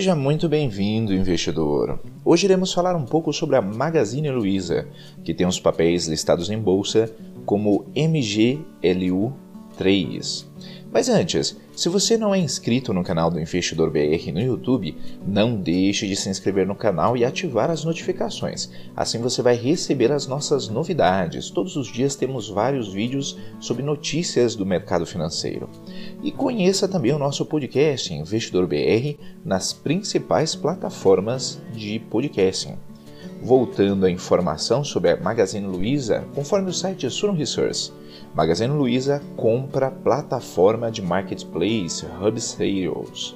Seja muito bem-vindo, investidor. Hoje iremos falar um pouco sobre a Magazine Luiza, que tem os papéis listados em bolsa como MGLU3. Mas antes, se você não é inscrito no canal do Investidor BR no YouTube, não deixe de se inscrever no canal e ativar as notificações. Assim você vai receber as nossas novidades. Todos os dias temos vários vídeos sobre notícias do mercado financeiro. E conheça também o nosso podcast Investidor BR nas principais plataformas de podcasting. Voltando à informação sobre a Magazine Luiza, conforme o site Sun Research, Magazine Luiza compra plataforma de marketplace Hub Sales.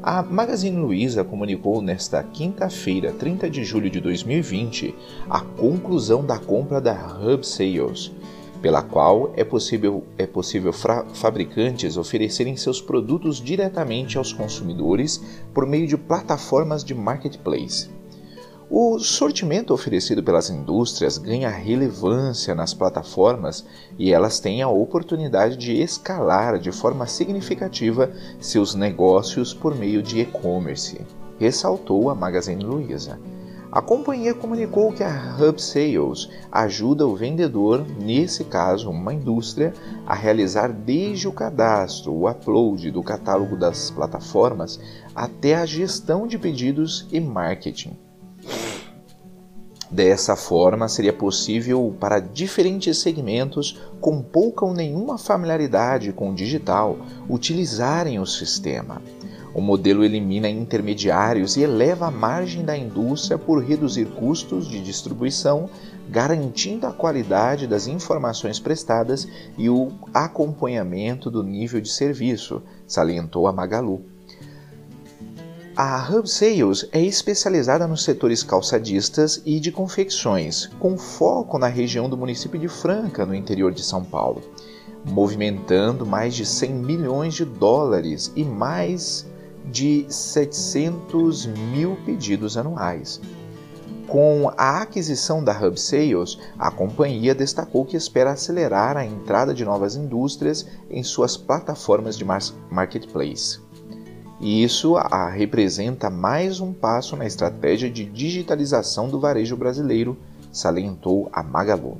A Magazine Luiza comunicou nesta quinta-feira, 30 de julho de 2020, a conclusão da compra da Hub Sales, pela qual é possível, é possível fabricantes oferecerem seus produtos diretamente aos consumidores por meio de plataformas de marketplace. O sortimento oferecido pelas indústrias ganha relevância nas plataformas e elas têm a oportunidade de escalar de forma significativa seus negócios por meio de e-commerce, ressaltou a Magazine Luiza. A companhia comunicou que a Hub Sales ajuda o vendedor, nesse caso uma indústria, a realizar desde o cadastro, o upload do catálogo das plataformas até a gestão de pedidos e marketing. Dessa forma, seria possível para diferentes segmentos com pouca ou nenhuma familiaridade com o digital utilizarem o sistema. O modelo elimina intermediários e eleva a margem da indústria por reduzir custos de distribuição, garantindo a qualidade das informações prestadas e o acompanhamento do nível de serviço, salientou a Magalu. A Hub Sales é especializada nos setores calçadistas e de confecções, com foco na região do município de Franca, no interior de São Paulo, movimentando mais de 100 milhões de dólares e mais de 700 mil pedidos anuais. Com a aquisição da Hub Sales, a companhia destacou que espera acelerar a entrada de novas indústrias em suas plataformas de marketplace. E isso a representa mais um passo na estratégia de digitalização do varejo brasileiro, salientou a Magalu.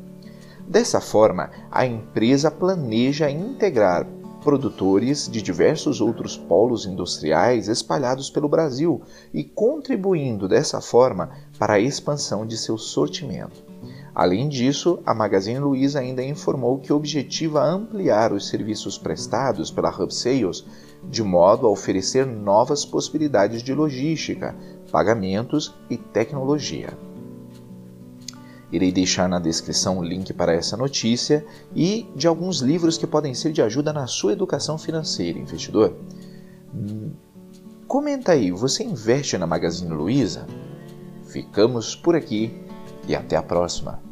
Dessa forma, a empresa planeja integrar produtores de diversos outros polos industriais espalhados pelo Brasil e contribuindo dessa forma para a expansão de seu sortimento. Além disso, a Magazine Luiza ainda informou que objetiva ampliar os serviços prestados pela Hub Sales de modo a oferecer novas possibilidades de logística, pagamentos e tecnologia. Irei deixar na descrição o link para essa notícia e de alguns livros que podem ser de ajuda na sua educação financeira, investidor. Comenta aí, você investe na Magazine Luiza? Ficamos por aqui e até a próxima.